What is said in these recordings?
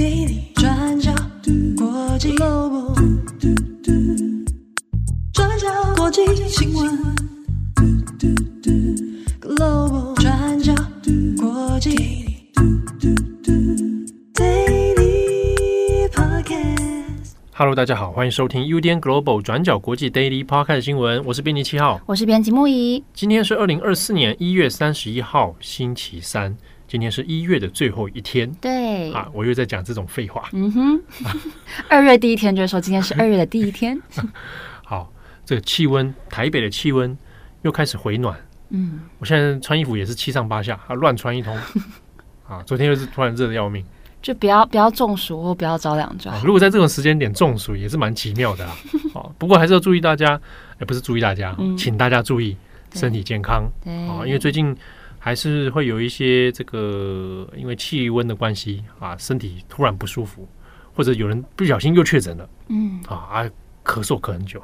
Daily 转角国际 Global 转角国际新闻 Global 转角国际 Daily Podcast。Hello，大家好，欢迎收听 UDN Global 转角国际 Daily Podcast 新闻，我是编辑七号，我是编辑木仪。今天是二零二四年一月三十一号，星期三。今天是一月的最后一天，对啊，我又在讲这种废话。嗯哼，二月第一天就是说今天是二月的第一天。好，这个气温，台北的气温又开始回暖。嗯，我现在穿衣服也是七上八下，啊，乱穿一通。啊，昨天又是突然热的要命，就不要不要中暑或不要着凉就好。如果在这种时间点中暑也是蛮奇妙的啊。哦，不过还是要注意大家，也不是注意大家，嗯，请大家注意身体健康。对，啊，因为最近。还是会有一些这个，因为气温的关系啊，身体突然不舒服，或者有人不小心又确诊了，嗯。啊啊，咳嗽咳很久，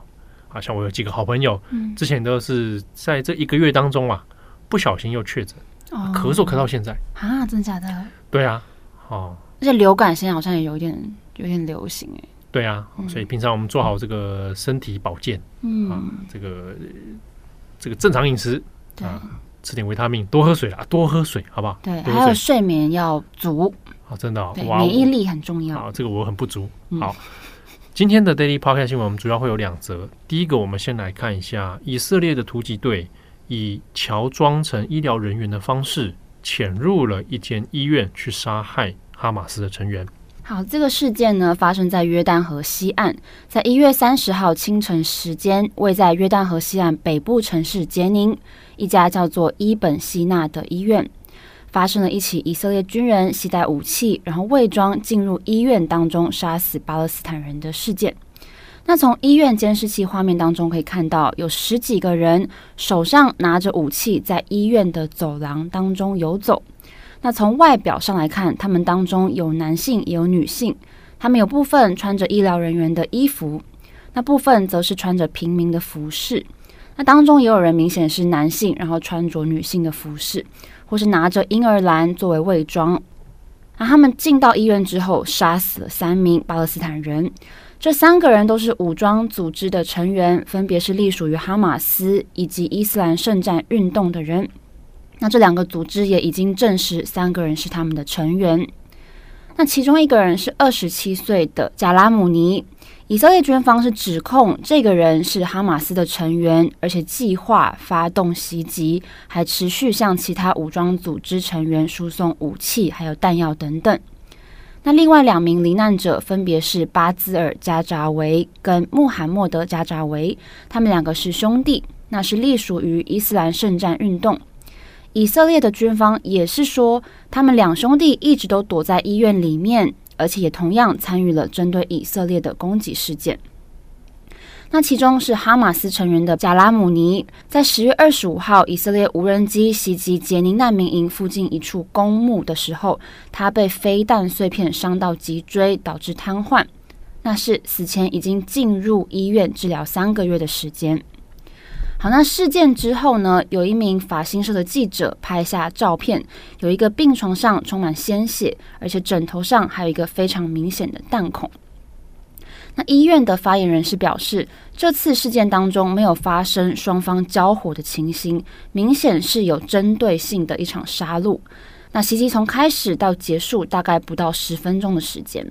啊，像我有几个好朋友，嗯，之前都是在这一个月当中啊，不小心又确诊，哦，咳嗽咳到现在。啊，真的假的？对啊，哦，而且流感现在好像也有点有点流行哎，对啊，所以平常我们做好这个身体保健，嗯，啊，这个这个正常饮食，对。啊吃点维他命，多喝水啦，多喝水，好不好？对，还有睡眠要足。好，真的、免疫力很重要。好，这个我很不足。嗯、好，今天的 Daily Podcast 新闻，我们主要会有两则。第一个，我们先来看一下以色列的突击队以乔装成医疗人员的方式潜入了一间医院，去杀害哈马斯的成员。好，这个事件呢发生在约旦河西岸，在一月三十号清晨时间，位在约旦河西岸北部城市杰宁一家叫做伊本希纳的医院，发生了一起以色列军人携带武器，然后伪装进入医院当中杀死巴勒斯坦人的事件。那从医院监视器画面当中可以看到，有十几个人手上拿着武器，在医院的走廊当中游走。那从外表上来看，他们当中有男性也有女性，他们有部分穿着医疗人员的衣服，那部分则是穿着平民的服饰。那当中也有人明显是男性，然后穿着女性的服饰，或是拿着婴儿篮作为伪装。那他们进到医院之后，杀死了三名巴勒斯坦人，这三个人都是武装组织的成员，分别是隶属于哈马斯以及伊斯兰圣战运动的人。那这两个组织也已经证实，三个人是他们的成员。那其中一个人是二十七岁的贾拉姆尼，以色列军方是指控这个人是哈马斯的成员，而且计划发动袭击，还持续向其他武装组织成员输送武器还有弹药等等。那另外两名罹难者分别是巴兹尔加扎维跟穆罕默德加扎维，他们两个是兄弟，那是隶属于伊斯兰圣战运动。以色列的军方也是说，他们两兄弟一直都躲在医院里面，而且也同样参与了针对以色列的攻击事件。那其中是哈马斯成员的贾拉姆尼，在十月二十五号，以色列无人机袭击杰宁难民营附近一处公墓的时候，他被飞弹碎片伤到脊椎，导致瘫痪。那是死前已经进入医院治疗三个月的时间。好，那事件之后呢，有一名法新社的记者拍下照片，有一个病床上充满鲜血，而且枕头上还有一个非常明显的弹孔。那医院的发言人是表示，这次事件当中没有发生双方交火的情形，明显是有针对性的一场杀戮。那袭击从开始到结束大概不到十分钟的时间。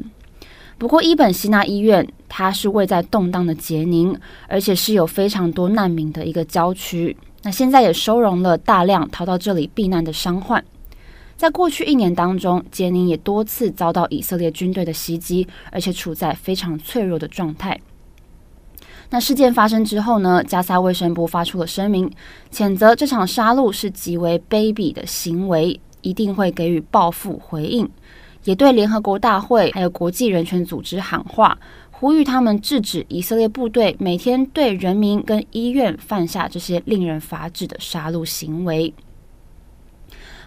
不过，伊本希纳医院它是位在动荡的杰宁，而且是有非常多难民的一个郊区。那现在也收容了大量逃到这里避难的伤患。在过去一年当中，杰宁也多次遭到以色列军队的袭击，而且处在非常脆弱的状态。那事件发生之后呢，加萨卫生部发出了声明，谴责这场杀戮是极为卑鄙的行为，一定会给予报复回应。也对联合国大会还有国际人权组织喊话，呼吁他们制止以色列部队每天对人民跟医院犯下这些令人发指的杀戮行为。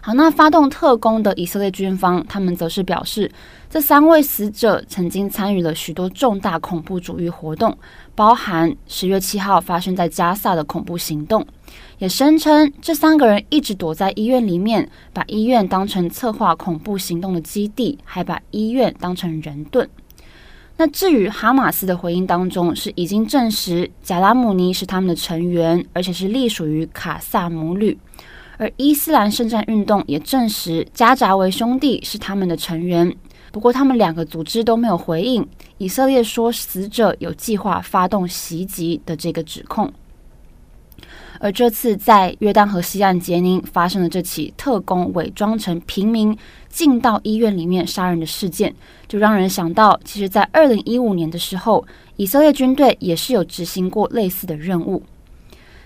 好，那发动特工的以色列军方，他们则是表示，这三位死者曾经参与了许多重大恐怖主义活动，包含十月七号发生在加萨的恐怖行动，也声称这三个人一直躲在医院里面，把医院当成策划恐怖行动的基地，还把医院当成人盾。那至于哈马斯的回应当中，是已经证实贾拉姆尼是他们的成员，而且是隶属于卡萨姆旅；而伊斯兰圣战运动也证实加扎维兄弟是他们的成员。不过，他们两个组织都没有回应以色列说死者有计划发动袭击的这个指控。而这次在约旦河西岸杰宁发生的这起特工伪装成平民进到医院里面杀人的事件，就让人想到，其实，在二零一五年的时候，以色列军队也是有执行过类似的任务。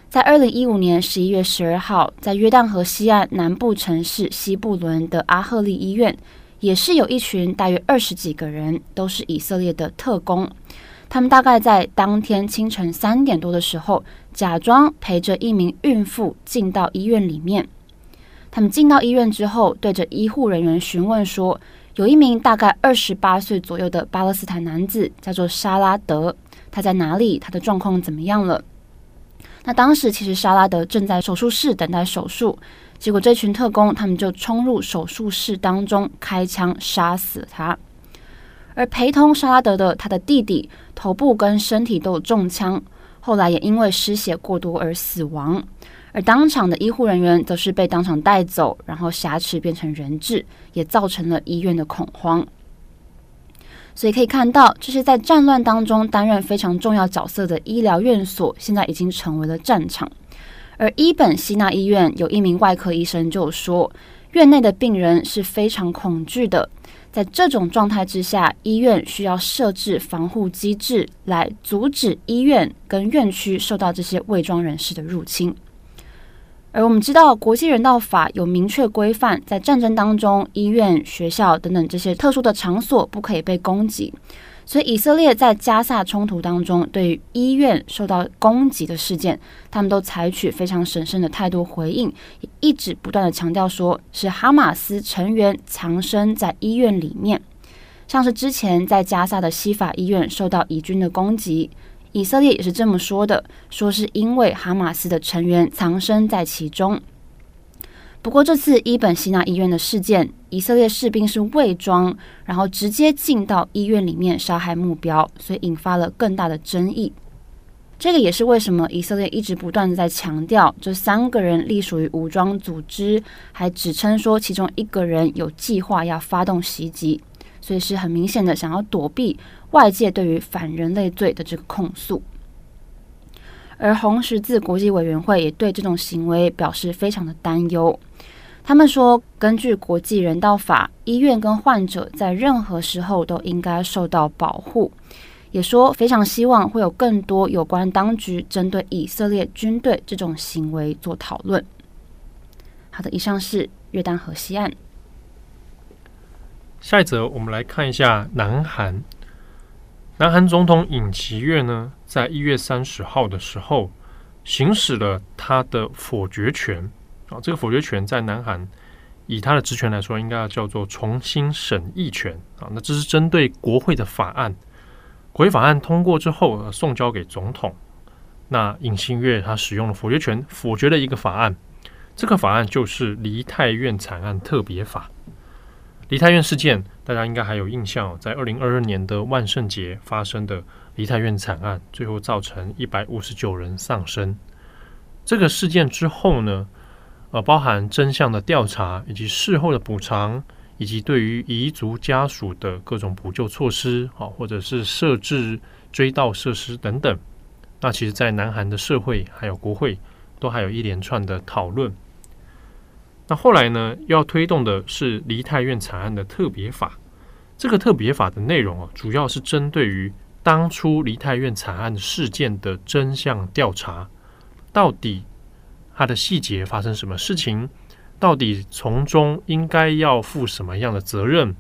在二零一五年十一月十二号，在约旦河西岸南部城市西布伦的阿赫利医院，也是有一群大约二十几个人，都是以色列的特工。他们大概在当天清晨三点多的时候，假装陪着一名孕妇进到医院里面。他们进到医院之后，对着医护人员询问说：“有一名大概二十八岁左右的巴勒斯坦男子，叫做沙拉德，他在哪里？他的状况怎么样了？”那当时其实沙拉德正在手术室等待手术，结果这群特工他们就冲入手术室当中，开枪杀死他。而陪同沙拉德的他的弟弟，头部跟身体都有中枪，后来也因为失血过多而死亡。而当场的医护人员则是被当场带走，然后挟持变成人质，也造成了医院的恐慌。所以可以看到，这些在战乱当中担任非常重要角色的医疗院所，现在已经成为了战场。而伊本希纳医院有一名外科医生就说，院内的病人是非常恐惧的。在这种状态之下，医院需要设置防护机制来阻止医院跟院区受到这些伪装人士的入侵。而我们知道，国际人道法有明确规范，在战争当中，医院、学校等等这些特殊的场所不可以被攻击。所以，以色列在加萨冲突当中，对于医院受到攻击的事件，他们都采取非常审慎的态度回应，一直不断的强调说是哈马斯成员藏身在医院里面。像是之前在加萨的西法医院受到以军的攻击，以色列也是这么说的，说是因为哈马斯的成员藏身在其中。不过这次伊本希纳医院的事件，以色列士兵是伪装，然后直接进到医院里面杀害目标，所以引发了更大的争议。这个也是为什么以色列一直不断的在强调，这三个人隶属于武装组织，还指称说其中一个人有计划要发动袭击，所以是很明显的想要躲避外界对于反人类罪的这个控诉。而红十字国际委员会也对这种行为表示非常的担忧。他们说，根据国际人道法，医院跟患者在任何时候都应该受到保护。也说非常希望会有更多有关当局针对以色列军队这种行为做讨论。好的，以上是约旦河西岸。下一则，我们来看一下南韩。南韩总统尹锡悦呢，在一月三十号的时候，行使了他的否决权。啊，这个否决权在南韩，以他的职权来说，应该要叫做重新审议权。啊，那这是针对国会的法案，国会法案通过之后，送交给总统。那尹锡悦他使用了否决权，否决了一个法案。这个法案就是梨泰院惨案特别法。梨泰院事件，大家应该还有印象，在二零二二年的万圣节发生的梨泰院惨案，最后造成一百五十九人丧生。这个事件之后呢，呃，包含真相的调查，以及事后的补偿，以及对于遗族家属的各种补救措施，啊，或者是设置追悼设施等等。那其实，在南韩的社会还有国会，都还有一连串的讨论。那后来呢，要推动的是梨泰院惨案的特别法。这个特别法的内容啊，主要是针对于当初梨泰院惨案事件的真相调查，到底。它的细节发生什么事情？到底从中应该要负什么样的责任？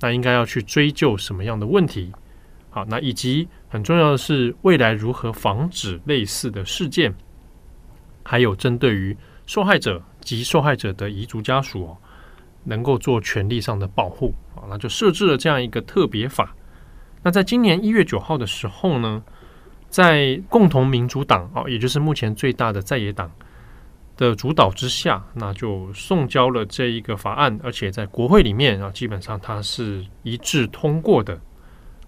那应该要去追究什么样的问题？好，那以及很重要的是，未来如何防止类似的事件？还有针对于受害者及受害者的遗族家属哦，能够做权利上的保护啊，那就设置了这样一个特别法。那在今年一月九号的时候呢，在共同民主党哦，也就是目前最大的在野党。的主导之下，那就送交了这一个法案，而且在国会里面啊，基本上它是一致通过的。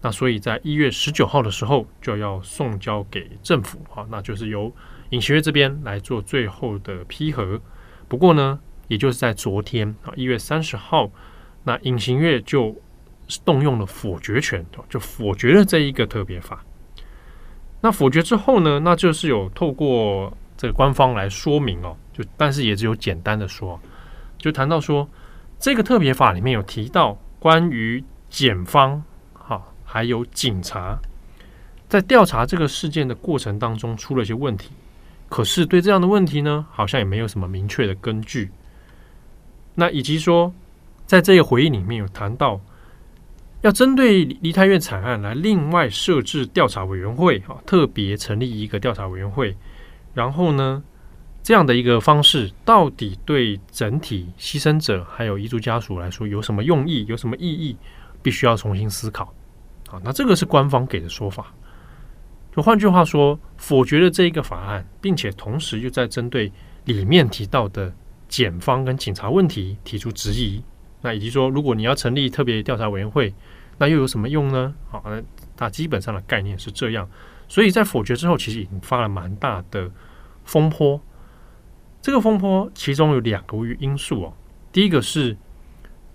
那所以在一月十九号的时候就要送交给政府啊，那就是由尹锡悦这边来做最后的批核。不过呢，也就是在昨天啊，一月三十号，那尹锡悦就动用了否决权，就否决了这一个特别法。那否决之后呢，那就是有透过这个官方来说明哦，就但是也只有简单的说，就谈到说这个特别法里面有提到关于检方哈。还有警察在调查这个事件的过程当中出了一些问题，可是对这样的问题呢，好像也没有什么明确的根据。那以及说，在这个回应里面有谈到，要针对梨泰院惨案来另外设置调查委员会啊，特别成立一个调查委员会。然后呢，这样的一个方式到底对整体牺牲者还有遗族家属来说有什么用意，有什么意义，必须要重新思考。啊，那这个是官方给的说法。就换句话说，否决了这一个法案，并且同时又在针对里面提到的检方跟警察问题提出质疑。那以及说，如果你要成立特别调查委员会，那又有什么用呢？好，那它基本上的概念是这样。所以在否决之后，其实引发了蛮大的风波。这个风波其中有两个因素哦。第一个是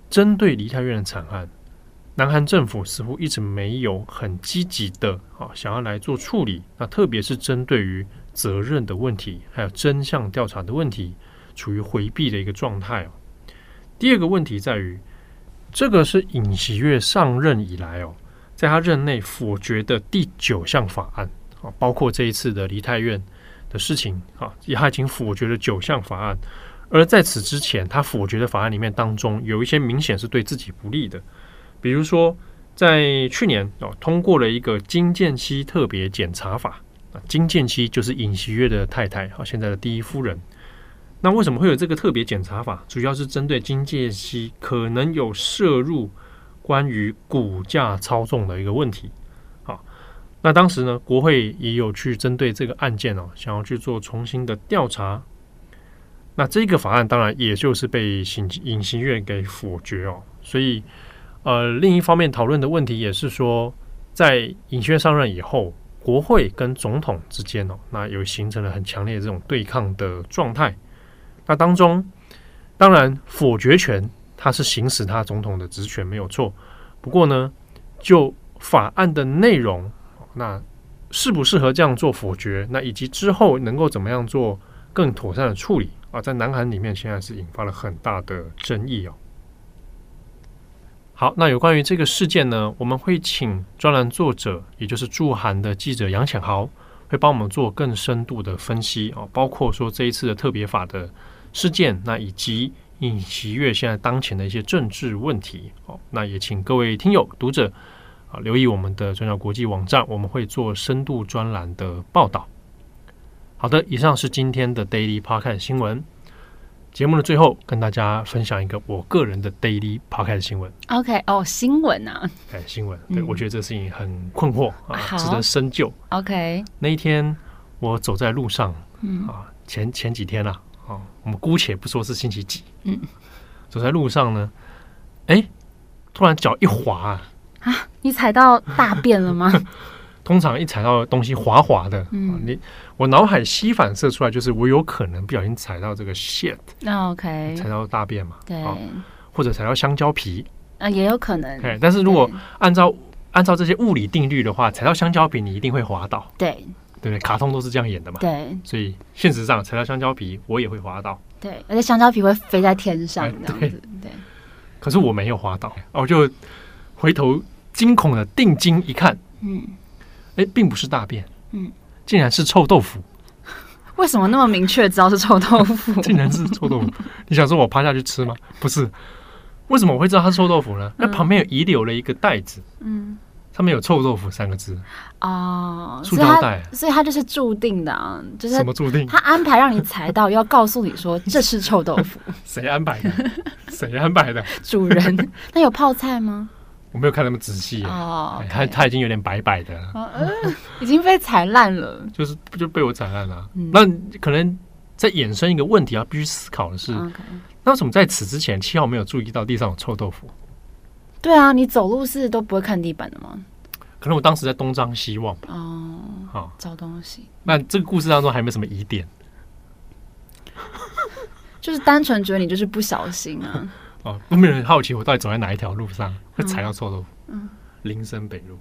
针对梨泰院的惨案。南韩政府似乎一直没有很积极的啊，想要来做处理。那特别是针对于责任的问题，还有真相调查的问题，处于回避的一个状态哦。第二个问题在于，这个是尹锡悦上任以来哦，在他任内否决的第九项法案啊，包括这一次的梨泰院的事情啊，他已经否决了九项法案。而在此之前，他否决的法案里面当中，有一些明显是对自己不利的。比如说，在去年哦，通过了一个金建熙特别检查法啊，金建熙就是尹锡悦的太太啊，现在的第一夫人。那为什么会有这个特别检查法？主要是针对金建熙可能有涉入关于股价操纵的一个问题。好，那当时呢，国会也有去针对这个案件哦，想要去做重新的调查。那这个法案当然也就是被尹尹锡悦给否决哦，所以。呃，另一方面讨论的问题也是说，在尹锡悦上任以后，国会跟总统之间哦，那有形成了很强烈的这种对抗的状态。那当中，当然否决权他是行使他总统的职权没有错，不过呢，就法案的内容，那适不适合这样做否决，那以及之后能够怎么样做更妥善的处理啊，在南韩里面现在是引发了很大的争议哦。好，那有关于这个事件呢，我们会请专栏作者，也就是驻韩的记者杨浅豪，会帮我们做更深度的分析哦，包括说这一次的特别法的事件，那以及尹锡悦现在当前的一些政治问题哦，那也请各位听友读者啊留意我们的转角国际网站，我们会做深度专栏的报道。好的，以上是今天的 Daily Podcast 新闻。节目的最后，跟大家分享一个我个人的 daily podcast 新闻。OK，哦，新闻啊，哎，新闻，对、嗯、我觉得这个事情很困惑啊，值得深究。OK，那一天我走在路上，嗯。啊，前前几天啊，啊，我们姑且不说是星期几，嗯，走在路上呢，哎，突然脚一滑啊，你踩到大便了吗？通常一踩到东西滑滑的，嗯，啊、你我脑海吸反射出来就是我有可能不小心踩到这个 shit，那 OK，踩到大便嘛，对，啊、或者踩到香蕉皮，啊，也有可能。但是如果按照按照这些物理定律的话，踩到香蕉皮你一定会滑倒，对，对不对？卡通都是这样演的嘛，对，所以现实上踩到香蕉皮我也会滑倒，对，而且香蕉皮会飞在天上这样子，对，对。可是我没有滑倒，我就回头惊恐的定睛一看，嗯。哎，并不是大便，嗯，竟然是臭豆腐。为什么那么明确知道是臭豆腐？竟然是臭豆腐！你想说我趴下去吃吗？不是。为什么我会知道它是臭豆腐呢？那、嗯、旁边有遗留了一个袋子，嗯，上面有“臭豆腐”三个字。哦，塑胶袋，所以它就是注定的啊，就是什么注定？他安排让你踩到，要告诉你说这是臭豆腐。谁安排的？谁安排的？主人。那有泡菜吗？我没有看那么仔细哦，他、他已经有点白白的了，呃、已经被踩烂了，就是就被我踩烂了、嗯。那可能在衍生一个问题要必须思考的是那为什么在此之前七号没有注意到地上有臭豆腐？对啊，你走路是都不会看地板的吗？可能我当时在东张西望哦，好找东西。那这个故事当中还没什么疑点，就是单纯觉得你就是不小心啊。哦，都没有人好奇我到底走在哪一条路上会踩到臭豆腐？嗯，林森北路。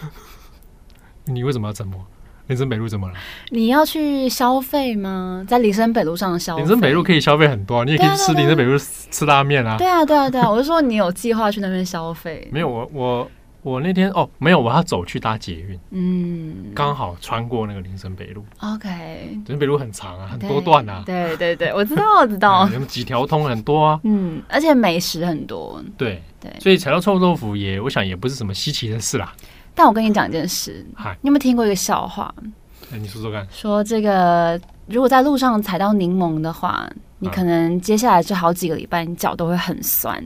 你为什么要沉默？林森北路怎么了？你要去消费吗？在林森北路上消费？林森北路可以消费很多，你也可以吃林森北路吃拉面啊。对啊，对啊，对啊！我是说你有计划去那边消费？没有，我我我那天哦，没有，我要走去搭捷运。嗯，刚好穿过那个林森北路。OK，林森北路很长啊，很多段啊。对对对，我知道，我知道。有几条通很多啊。嗯，而且美食很多。对对，所以踩到臭豆腐也，我想也不是什么稀奇的事啦。但我跟你讲一件事，你有没有听过一个笑话？哎，你说说看。说这个，如果在路上踩到柠檬的话，你可能接下来这好几个礼拜，你脚都会很酸。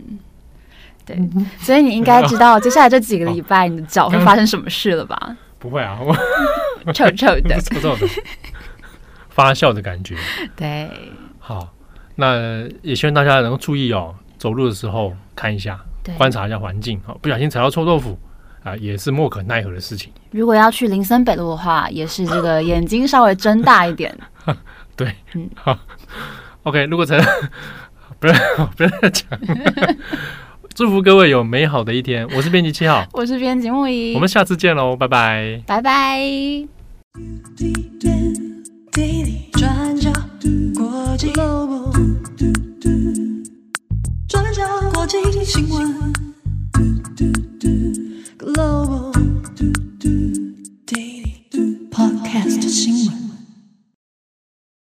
对，所以你应该知道接下来这几个礼拜，你的脚会发生什么事了吧？不会啊，我 臭臭的，臭臭的，发酵的感觉。对，好，那也希望大家能够注意哦，走路的时候看一下，观察一下环境，好，不小心踩到臭豆腐。啊，也是莫可奈何的事情。如果要去林森北路的话，也是这个眼睛稍微睁大一点。对，嗯，好，OK。如果才不要不要再讲，祝福各位有美好的一天。我是编辑七号，我是编辑木一，我们下次见喽，拜拜，拜拜。Podcast 新闻。